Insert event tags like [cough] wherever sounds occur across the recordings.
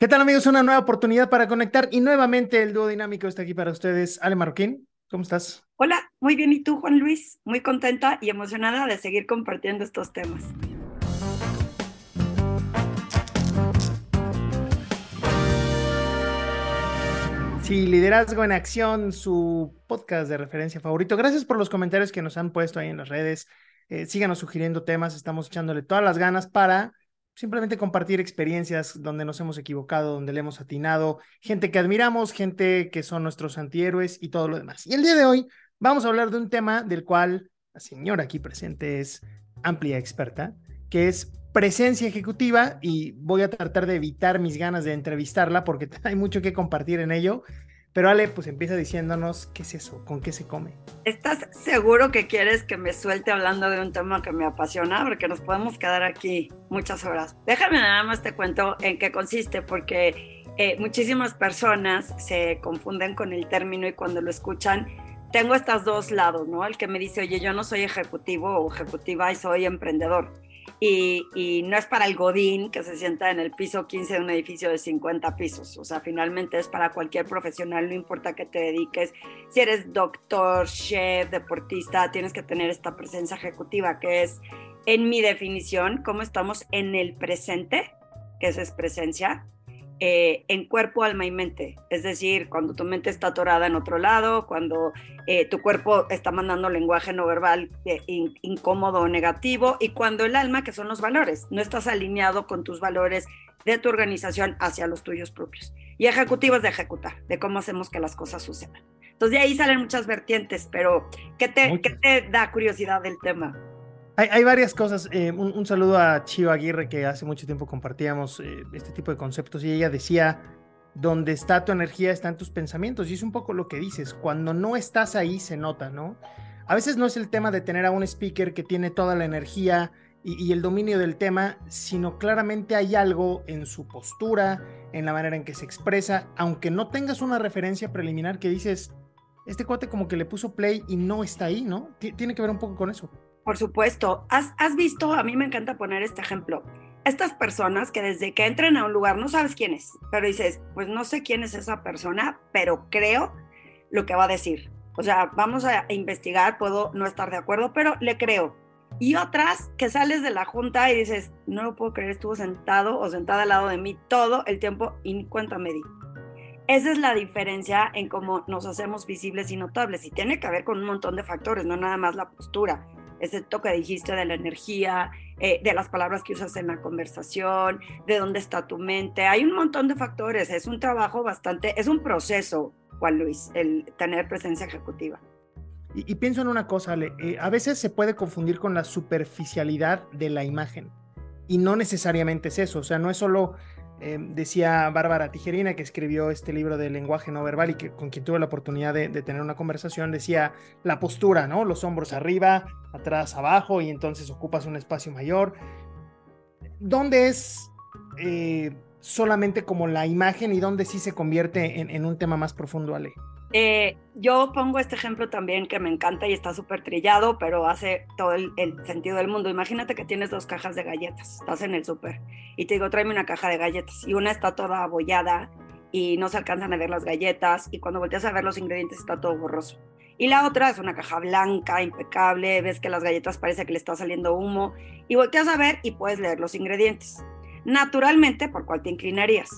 ¿Qué tal amigos? Una nueva oportunidad para conectar y nuevamente el dúo dinámico está aquí para ustedes. Ale Marroquín, ¿cómo estás? Hola, muy bien. ¿Y tú, Juan Luis? Muy contenta y emocionada de seguir compartiendo estos temas. Sí, Liderazgo en Acción, su podcast de referencia favorito. Gracias por los comentarios que nos han puesto ahí en las redes. Eh, síganos sugiriendo temas, estamos echándole todas las ganas para simplemente compartir experiencias donde nos hemos equivocado, donde le hemos atinado, gente que admiramos, gente que son nuestros antihéroes y todo lo demás. Y el día de hoy vamos a hablar de un tema del cual la señora aquí presente es amplia experta, que es presencia ejecutiva y voy a tratar de evitar mis ganas de entrevistarla porque [laughs] hay mucho que compartir en ello. Pero Ale, pues empieza diciéndonos qué es eso, con qué se come. ¿Estás seguro que quieres que me suelte hablando de un tema que me apasiona? Porque nos podemos quedar aquí muchas horas. Déjame nada más te cuento en qué consiste, porque eh, muchísimas personas se confunden con el término y cuando lo escuchan, tengo estos dos lados, ¿no? El que me dice, oye, yo no soy ejecutivo o ejecutiva y soy emprendedor y, no es para el godín que se sienta en el piso 15 de un edificio de 50 pisos, o sea, finalmente es para cualquier profesional, no importa que te dediques, si eres doctor, chef, deportista, tienes que tener esta presencia ejecutiva que es, en mi definición, cómo estamos en el presente, que eso es presencia, eh, en cuerpo, alma y mente. Es decir, cuando tu mente está atorada en otro lado, cuando eh, tu cuerpo está mandando lenguaje no verbal eh, incómodo o negativo, y cuando el alma, que son los valores, no estás alineado con tus valores de tu organización hacia los tuyos propios. Y ejecutivo es de ejecutar, de cómo hacemos que las cosas sucedan. Entonces de ahí salen muchas vertientes, pero ¿qué te, ¿qué te da curiosidad del tema? Hay, varias cosas. Eh, un, saludo a Chio Aguirre, que hace mucho tiempo compartíamos eh, este tipo de conceptos, y ella decía, donde está tu energía están tus pensamientos, y es un poco lo que dices, cuando no estás ahí se nota, ¿no? A veces no es el tema de tener a un speaker que tiene toda la energía y el dominio del tema, sino claramente hay algo en su postura, en la manera en que se expresa, aunque no tengas una referencia preliminar que dices, este cuate como que le puso play y no está ahí, ¿no? tiene que ver un poco con eso. Por supuesto. ¿Has, visto, a mí me encanta poner este ejemplo, estas personas que desde que entran a un lugar no sabes quién es, pero dices, pues no sé quién es esa persona, pero creo lo que va a decir. O sea, vamos a investigar, puedo no estar de acuerdo, pero le creo. Y otras que sales de la junta y dices, no lo puedo creer, estuvo sentado o sentada al lado de mí todo el tiempo y ni cuenta me di. Esa es la diferencia en cómo nos hacemos visibles y notables. Y tiene que ver con un montón de factores, no nada más la postura ese toque dijiste de la energía, eh, de las palabras que usas en la conversación, de dónde está tu mente. Hay un montón de factores. Es un trabajo bastante, es un proceso, Juan Luis, el tener presencia ejecutiva. Y, pienso en una cosa, Ale, eh, a veces se puede confundir con la superficialidad de la imagen. Y no necesariamente es eso, o sea, no es solo Em, decía Bárbara Tijerina, que escribió este libro de lenguaje no verbal y que, con quien tuve la oportunidad de, tener una conversación, decía la postura, ¿no? Los hombros arriba, atrás, abajo, y entonces ocupas un espacio mayor. ¿Dónde es eh, solamente como la imagen y dónde sí se convierte en, en un tema más profundo, Ale? Eh, yo pongo este ejemplo también que me encanta y está súper trillado, pero hace todo el, sentido del mundo. Imagínate que tienes dos cajas de galletas, estás en el súper y te digo, tráeme una caja de galletas y una está toda abollada y no se alcanzan a ver las galletas y cuando volteas a ver los ingredientes está todo borroso. Y la otra es una caja blanca, impecable, ves que las galletas parece que le está saliendo humo y volteas a ver y puedes leer los ingredientes. Naturalmente, ¿por cuál te inclinarías?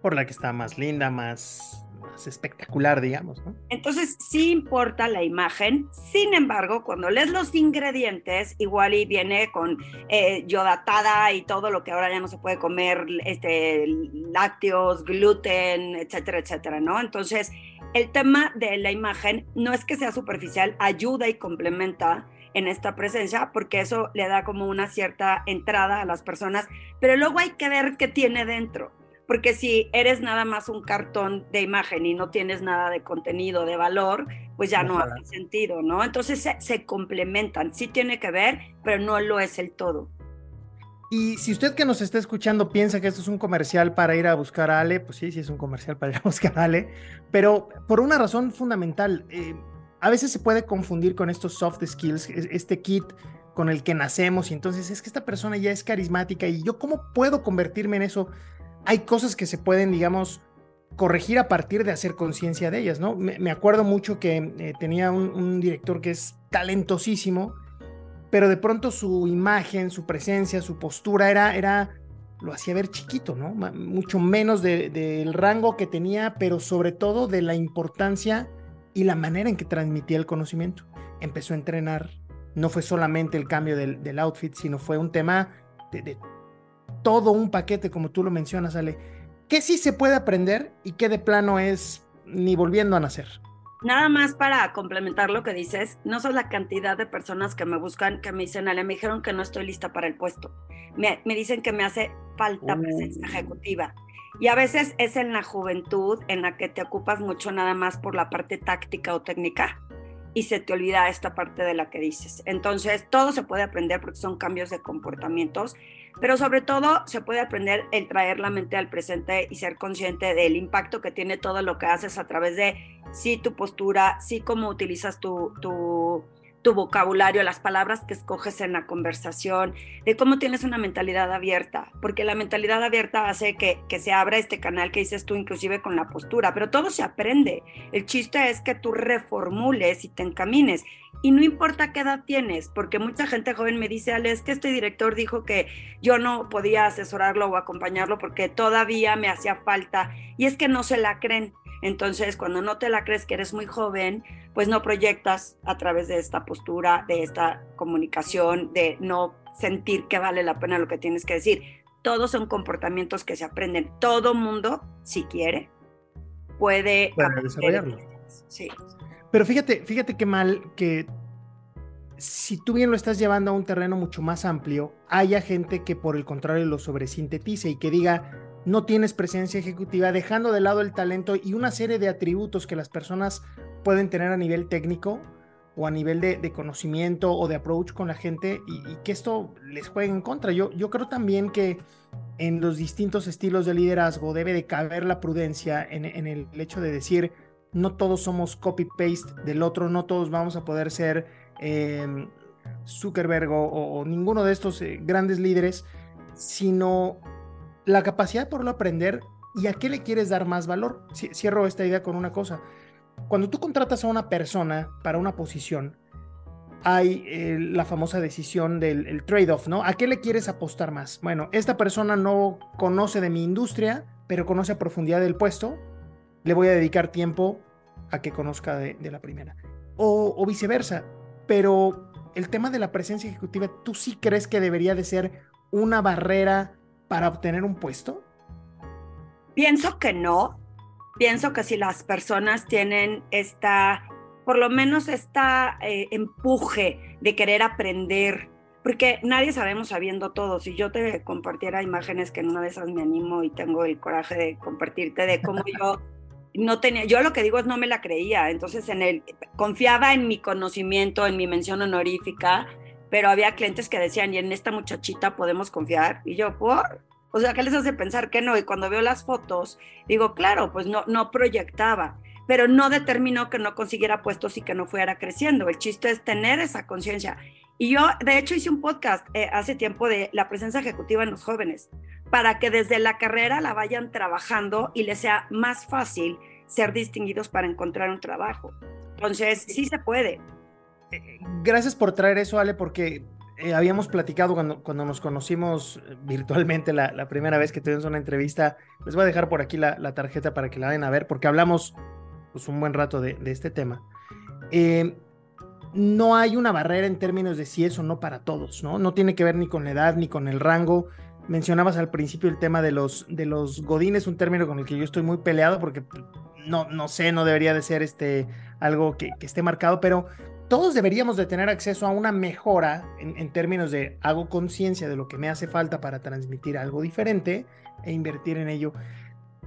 Por la que está más linda, más espectacular, digamos. Entonces, sí importa la imagen, sin embargo, cuando lees los ingredientes, igual y viene con eh, yodatada y todo lo que ahora ya no se puede comer, este, lácteos, gluten, etcétera, etcétera, ¿no? Entonces, el tema de la imagen no es que sea superficial, ayuda y complementa en esta presencia, porque eso le da como una cierta entrada a las personas, pero luego hay que ver qué tiene dentro porque si eres nada más un cartón de imagen y no tienes nada de contenido, de valor, pues ya no hace sentido, ¿no? Entonces se, complementan, sí tiene que ver, pero no lo es el todo. Y si usted que nos está escuchando piensa que esto es un comercial para ir a buscar a Ale, pues sí, sí es un comercial para ir a [laughs] buscar a Ale, pero por una razón fundamental, eh, a veces se puede confundir con estos soft skills, este kit con el que nacemos y entonces es que esta persona ya es carismática y yo cómo puedo convertirme en eso hay cosas que se pueden, digamos, corregir a partir de hacer conciencia de ellas, ¿no? Me, acuerdo mucho que eh, tenía un, director que es talentosísimo, pero de pronto su imagen, su presencia, su postura era, era lo hacía ver chiquito, ¿no? Mucho menos del rango que tenía, pero sobre todo de la importancia y la manera en que transmitía el conocimiento. Empezó a entrenar, no fue solamente el cambio del, outfit, sino fue un tema de, de, todo un paquete, como tú lo mencionas, Ale. ¿Qué sí se puede aprender y qué de plano es ni volviendo a nacer? Nada más para complementar lo que dices, no son la cantidad de personas que me buscan, que me dicen, Ale, me dijeron que no estoy lista para el puesto. Me, dicen que me hace falta oh. presencia ejecutiva. Y a veces es en la juventud en la que te ocupas mucho nada más por la parte táctica o técnica y se te olvida esta parte de la que dices. Entonces, todo se puede aprender porque son cambios de comportamientos, pero sobre todo se puede aprender el traer la mente al presente y ser consciente del impacto que tiene todo lo que haces a través de sí tu postura, sí cómo utilizas tu, tu tu vocabulario, las palabras que escoges en la conversación, de cómo tienes una mentalidad abierta, porque la mentalidad abierta hace que, que se abra este canal que dices tú, inclusive con la postura, pero todo se aprende. El chiste es que tú reformules y te encamines. Y no importa qué edad tienes, porque mucha gente joven me dice, Ale, es que este director dijo que yo no podía asesorarlo o acompañarlo porque todavía me hacía falta. Y es que no se la creen. Entonces, cuando no te la crees que eres muy joven, pues no proyectas a través de esta postura, de esta comunicación, de no sentir que vale la pena lo que tienes que decir. Todos son comportamientos que se aprenden. Todo mundo, si quiere, puede, desarrollarlo. Sí. Pero fíjate, fíjate qué mal que si tú bien lo estás llevando a un terreno mucho más amplio, haya gente que por el contrario lo sobresintetice y que diga, no tienes presencia ejecutiva, dejando de lado el talento y una serie de atributos que las personas pueden tener a nivel técnico o a nivel de, conocimiento o de approach con la gente y, que esto les juegue en contra. Yo, yo creo también que en los distintos estilos de liderazgo debe de caber la prudencia en, el hecho de decir, no todos somos copy-paste del otro, no todos vamos a poder ser em, Zuckerberg o, ninguno de estos eh, grandes líderes, sino la capacidad de poderlo aprender y a qué le quieres dar más valor. Cierro esta idea con una cosa. Cuando tú contratas a una persona para una posición, hay eh, la famosa decisión del trade-off, ¿no? ¿A qué le quieres apostar más? Bueno, esta persona no conoce de mi industria, pero conoce a profundidad del puesto, le voy a dedicar tiempo a que conozca de, la primera. O, o, viceversa, pero el tema de la presencia ejecutiva, ¿tú sí crees que debería de ser una barrera para obtener un puesto? Pienso que no. Pienso que si las personas tienen esta, por lo menos esta eh, empuje de querer aprender, porque nadie sabemos sabiendo todo. Si yo te compartiera imágenes que en una de esas me animo y tengo el coraje de compartirte de cómo [laughs] yo no tenía, yo lo que digo es no me la creía, entonces en el, confiaba en mi conocimiento, en mi mención honorífica, pero había clientes que decían, y en esta muchachita podemos confiar, y yo, ¿por? O sea, ¿qué les hace pensar que no? Y cuando veo las fotos, digo, claro, pues no, no proyectaba, pero no determinó que no consiguiera puestos y que no fuera creciendo. El chiste es tener esa conciencia. Y yo, de hecho, hice un podcast eh, hace tiempo de la presencia ejecutiva en los jóvenes, para que desde la carrera la vayan trabajando y les sea más fácil ser distinguidos para encontrar un trabajo. Entonces, sí se puede. Eh, gracias por traer eso, Ale, porque eh, habíamos platicado cuando, cuando nos conocimos eh, virtualmente la, primera vez que tuvimos una entrevista. Les voy a dejar por aquí la, tarjeta para que la vayan a ver, porque hablamos pues, un buen rato de, este tema. no hay una barrera en términos de si es o no para todos, ¿no? No tiene que ver ni con la edad ni con el rango. Mencionabas al principio el tema de los, de los godines, un término con el que yo estoy muy peleado porque no, no sé, no debería de ser este, algo que, que esté marcado, pero todos deberíamos de tener acceso a una mejora en, términos de hago conciencia de lo que me hace falta para transmitir algo diferente e invertir en ello.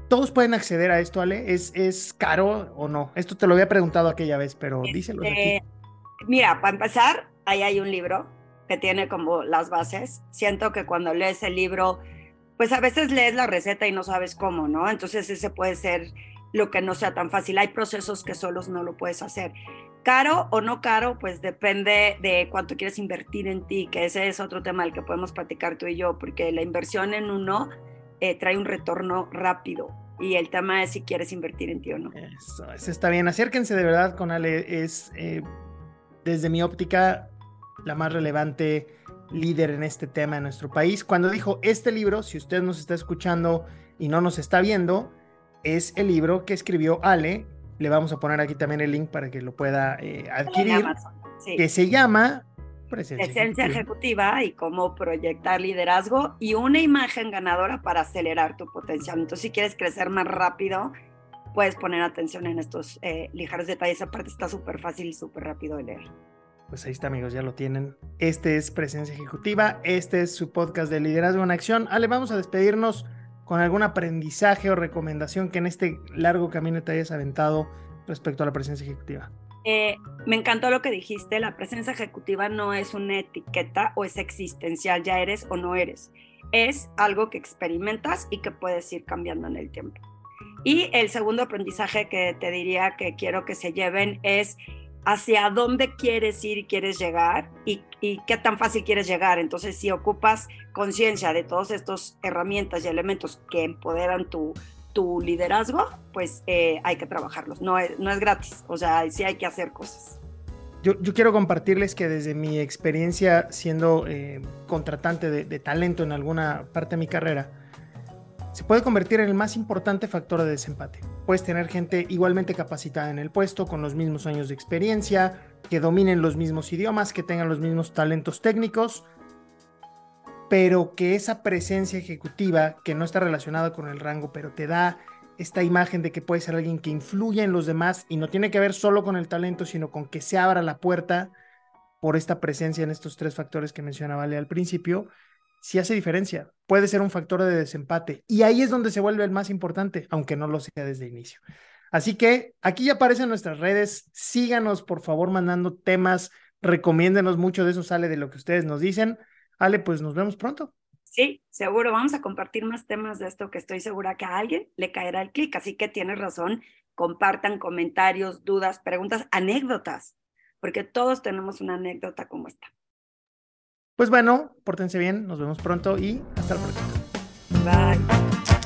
¿Todos pueden acceder a esto, Ale? ¿Es, es caro o no? Esto te lo había preguntado aquella vez, pero díselo aquí. Este, mira, para empezar, ahí hay un libro que tiene como las bases. Siento que cuando lees el libro, pues a veces lees la receta y no sabes cómo, ¿no? Entonces ese puede ser lo que no sea tan fácil. Hay procesos que solos no lo puedes hacer. Caro o no caro, pues depende de cuánto quieres invertir en ti, que ese es otro tema del que podemos platicar tú y yo, porque la inversión en uno eh, trae un retorno rápido. Y el tema es si quieres invertir en ti o no. Eso, está bien. Acérquense de verdad con Ale. Es, eh, desde mi óptica, la más relevante líder en este tema en nuestro país. Cuando dijo este libro, si usted nos está escuchando y no nos está viendo, es el libro que escribió Ale. Le vamos a poner aquí también el link para que lo pueda eh, adquirir. Que se llama Presencia, ejecutiva. y cómo proyectar liderazgo y una imagen ganadora para acelerar tu potencial. Entonces, si quieres crecer más rápido, puedes poner atención en estos eh, ligeros detalles. Aparte, está súper fácil y súper rápido de leer. Pues ahí está, amigos, ya lo tienen. Este es Presencia Ejecutiva. Este es su podcast de liderazgo en acción. Ale, vamos a despedirnos con algún aprendizaje o recomendación que en este largo camino te hayas aventado respecto a la presencia ejecutiva. Eh, me encantó lo que dijiste, la presencia ejecutiva no es una etiqueta o es existencial, ya eres o no eres. Es algo que experimentas y que puedes ir cambiando en el tiempo. Y el segundo aprendizaje que te diría que quiero que se lleven es hacia dónde quieres ir y quieres llegar y, qué tan fácil quieres llegar. Entonces, si ocupas conciencia de todas estas herramientas y elementos que empoderan tu, liderazgo, pues eh, hay que trabajarlos. No es, no es gratis, o sea, sí hay que hacer cosas. Yo, quiero compartirles que desde mi experiencia siendo eh, contratante de, talento en alguna parte de mi carrera, se puede convertir en el más importante factor de desempate. Puedes tener gente igualmente capacitada en el puesto, con los mismos años de experiencia, que dominen los mismos idiomas, que tengan los mismos talentos técnicos, pero que esa presencia ejecutiva, que no está relacionada con el rango, pero te da esta imagen de que puede ser alguien que influye en los demás y no tiene que ver solo con el talento, sino con que se abra la puerta por esta presencia en estos tres factores que mencionaba al principio, sí hace diferencia. Puede ser un factor de desempate y ahí es donde se vuelve el más importante, aunque no lo sea desde el inicio. Así que aquí ya aparecen nuestras redes. Síganos, por favor, mandando temas. Recomiéndenos mucho de eso, sale de lo que ustedes nos dicen. Ale, pues nos vemos pronto. Sí, seguro. Vamos a compartir más temas de esto que estoy segura que a alguien le caerá el clic. Así que tienes razón. Compartan comentarios, dudas, preguntas, anécdotas, porque todos tenemos una anécdota como esta. Pues bueno, pórtense bien, nos vemos pronto y hasta la próxima. Bye.